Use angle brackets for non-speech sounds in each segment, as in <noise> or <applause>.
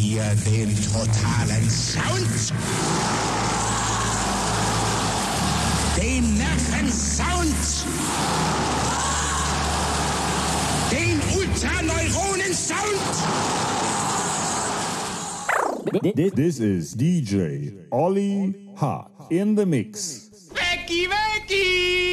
ihr den totalen Sound? Den Nervensound? Den This, is DJ Ollie Ha in the mix. Becky, Becky!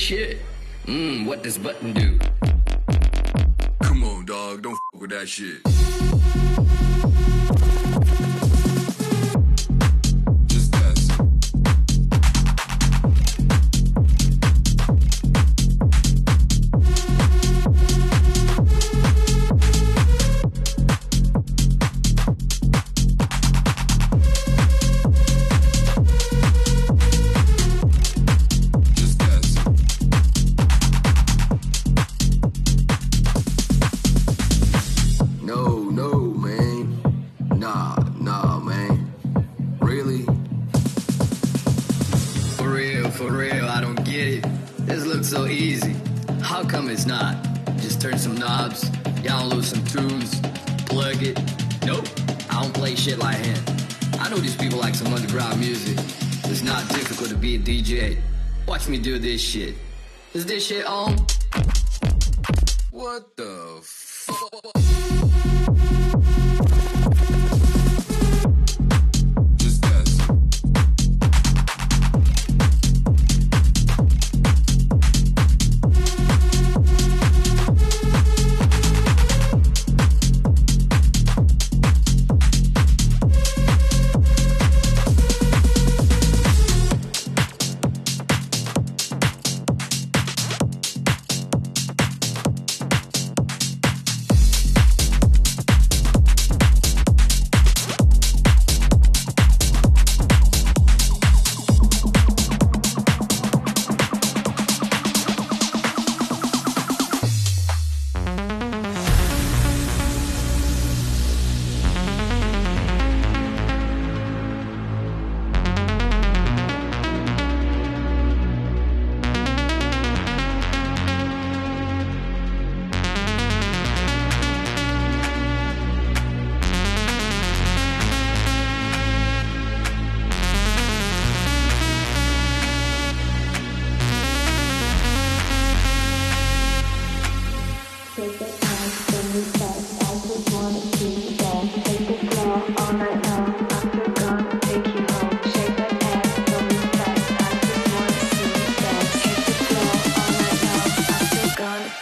shit. come is not. Just turn some knobs, download some tunes, plug it. Nope, I don't play shit like him. I know these people like some underground music. It's not difficult to be a DJ. Watch me do this shit. Is this shit on? What the fuck?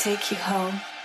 take you home.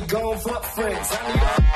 we gon' fuck friends.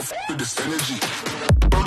with this energy.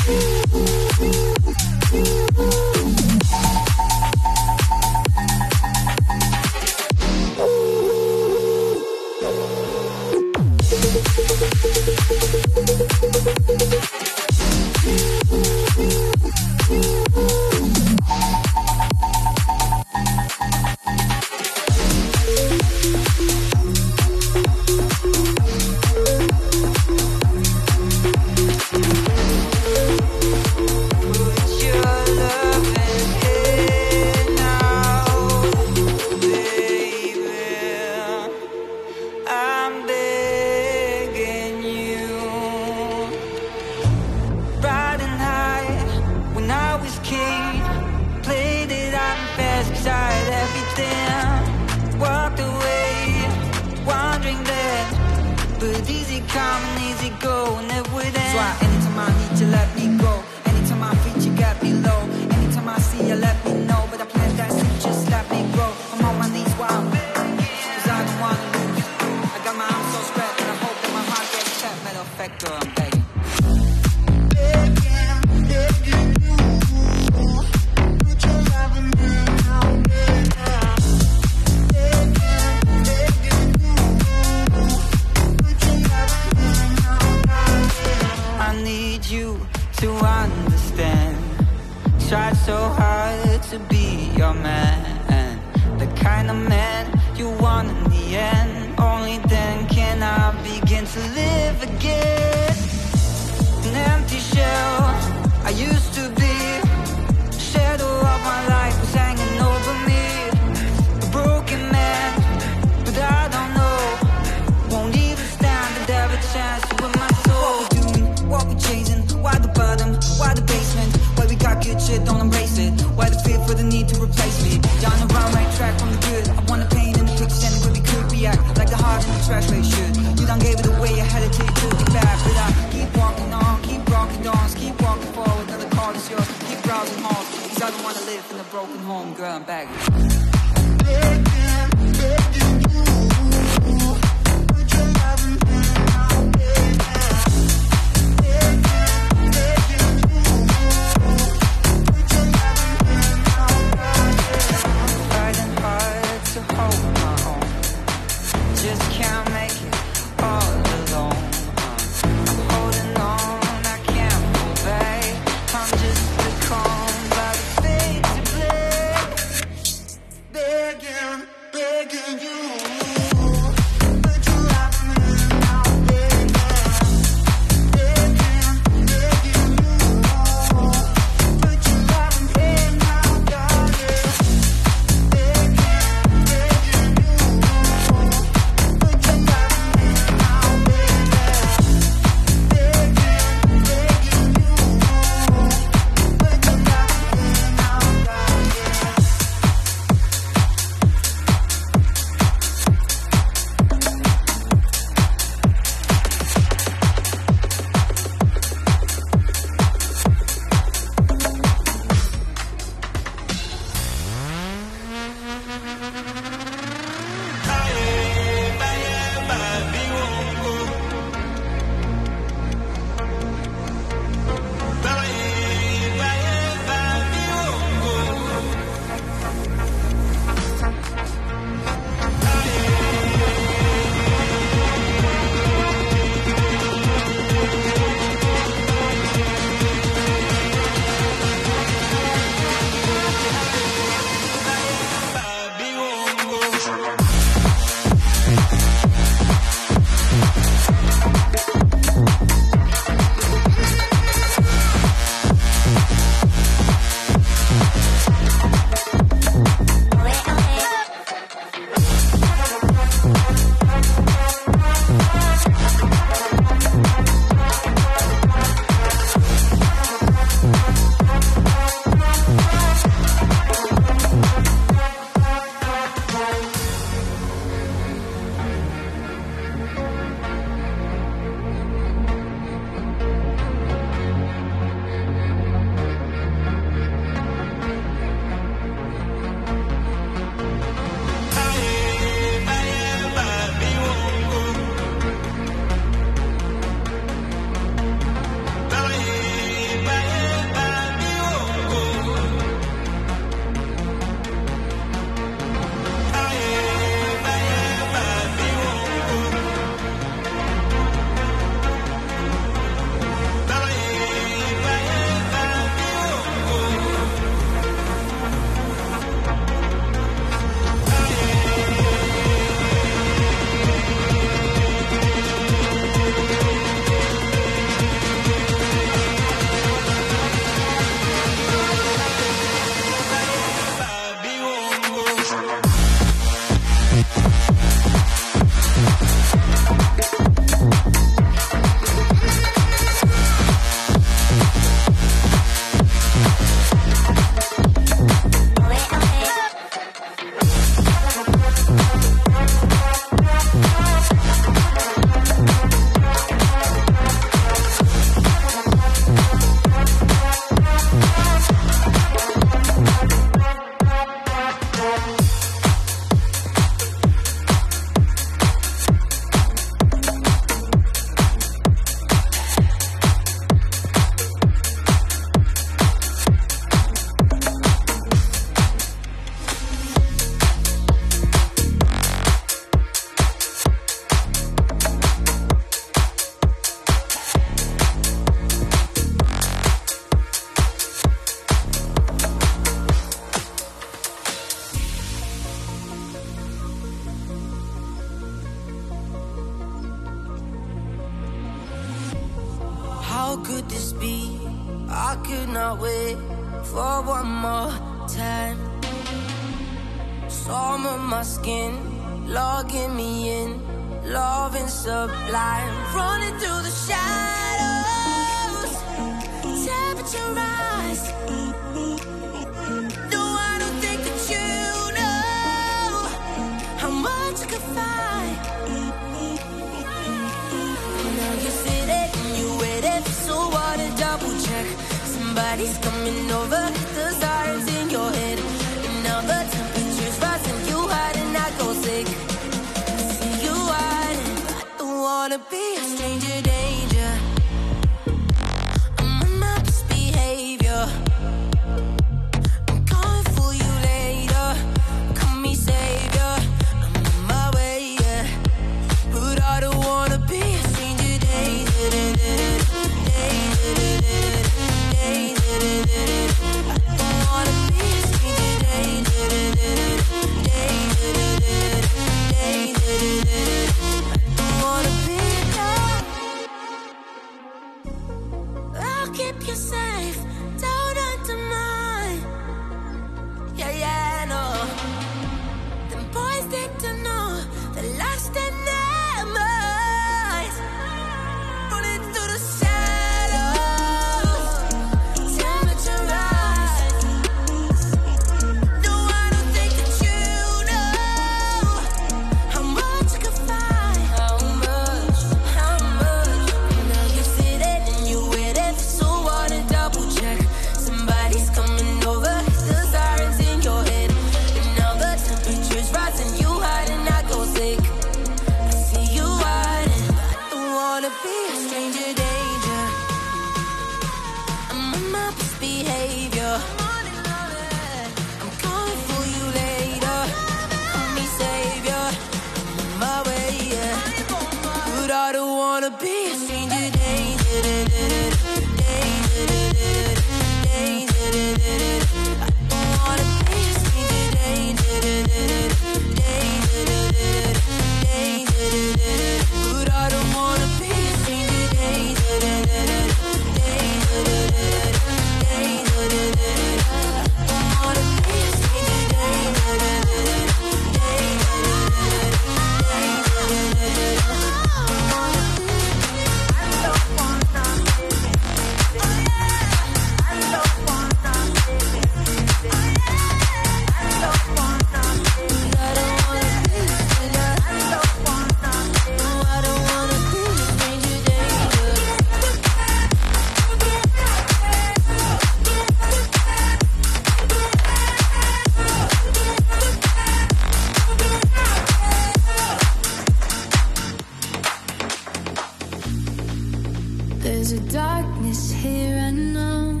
There's a darkness here I know.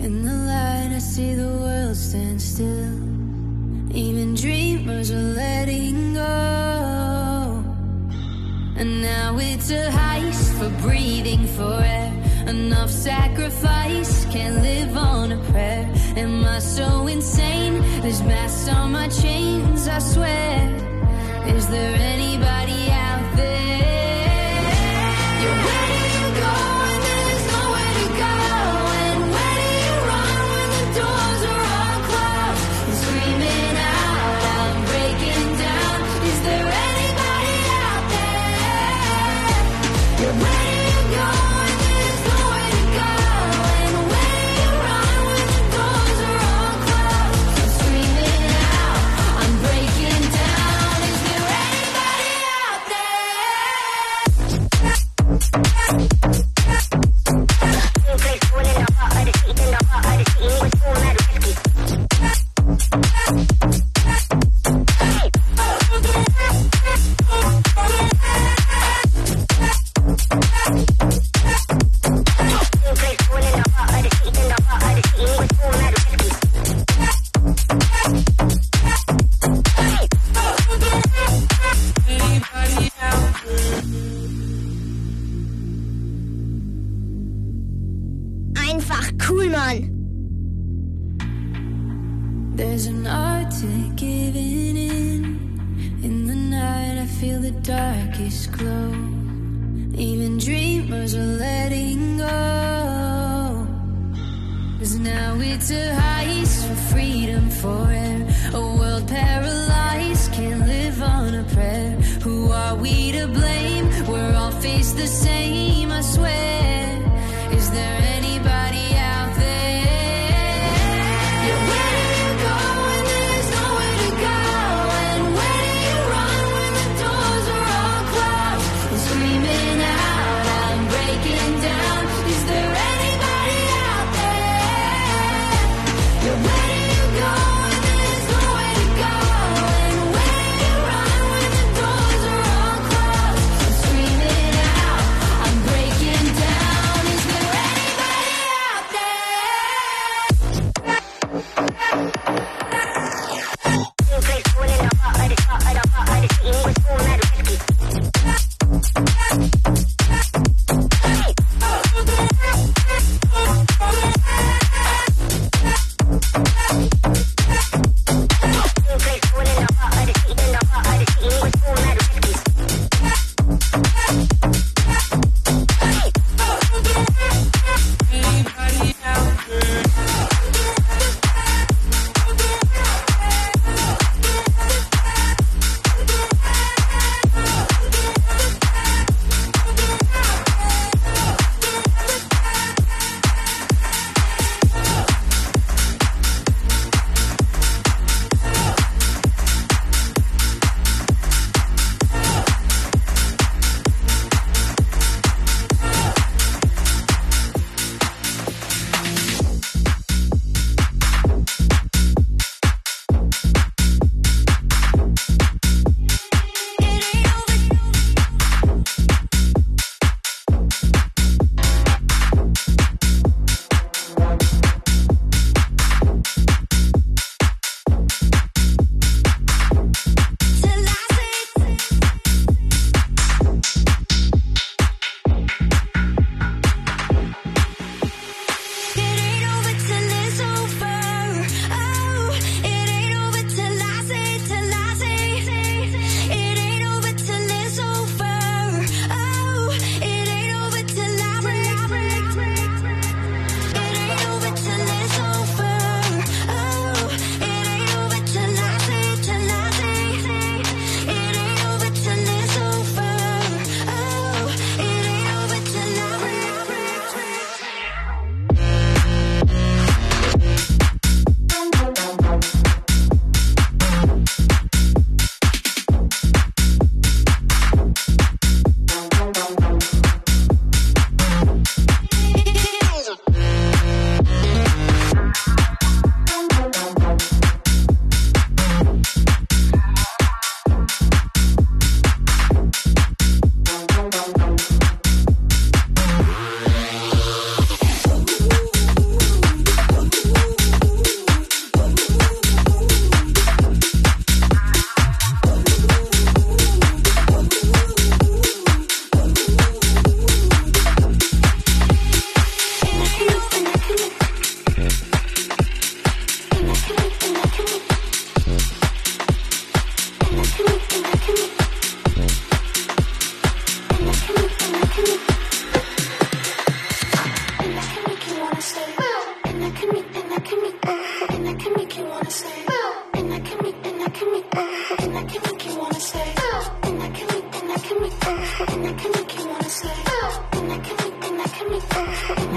In the light, I see the world stand still. Even dreamers are letting go. And now it's a heist for breathing for air. Enough sacrifice, can't live on a prayer. Am I so insane? There's masks on my chains, I swear. Is there anybody the same, Thank you.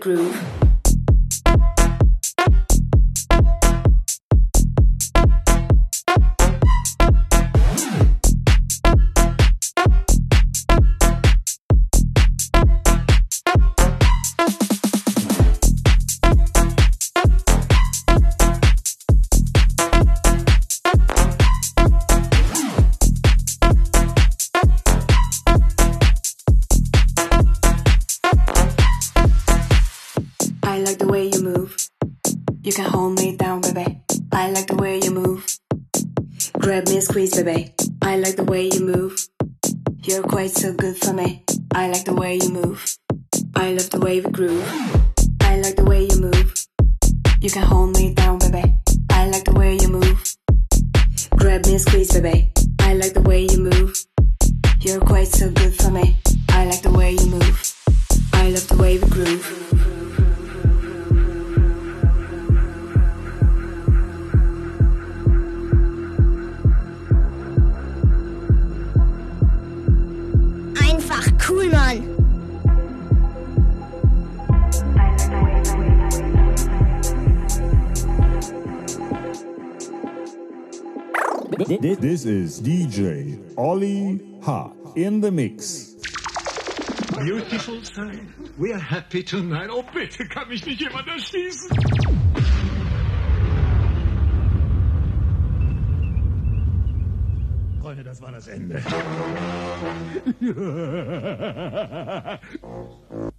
Groove. Herr Peter, nein, oh bitte, kann mich nicht jemand erschießen. Freunde, das war das Ende. <laughs>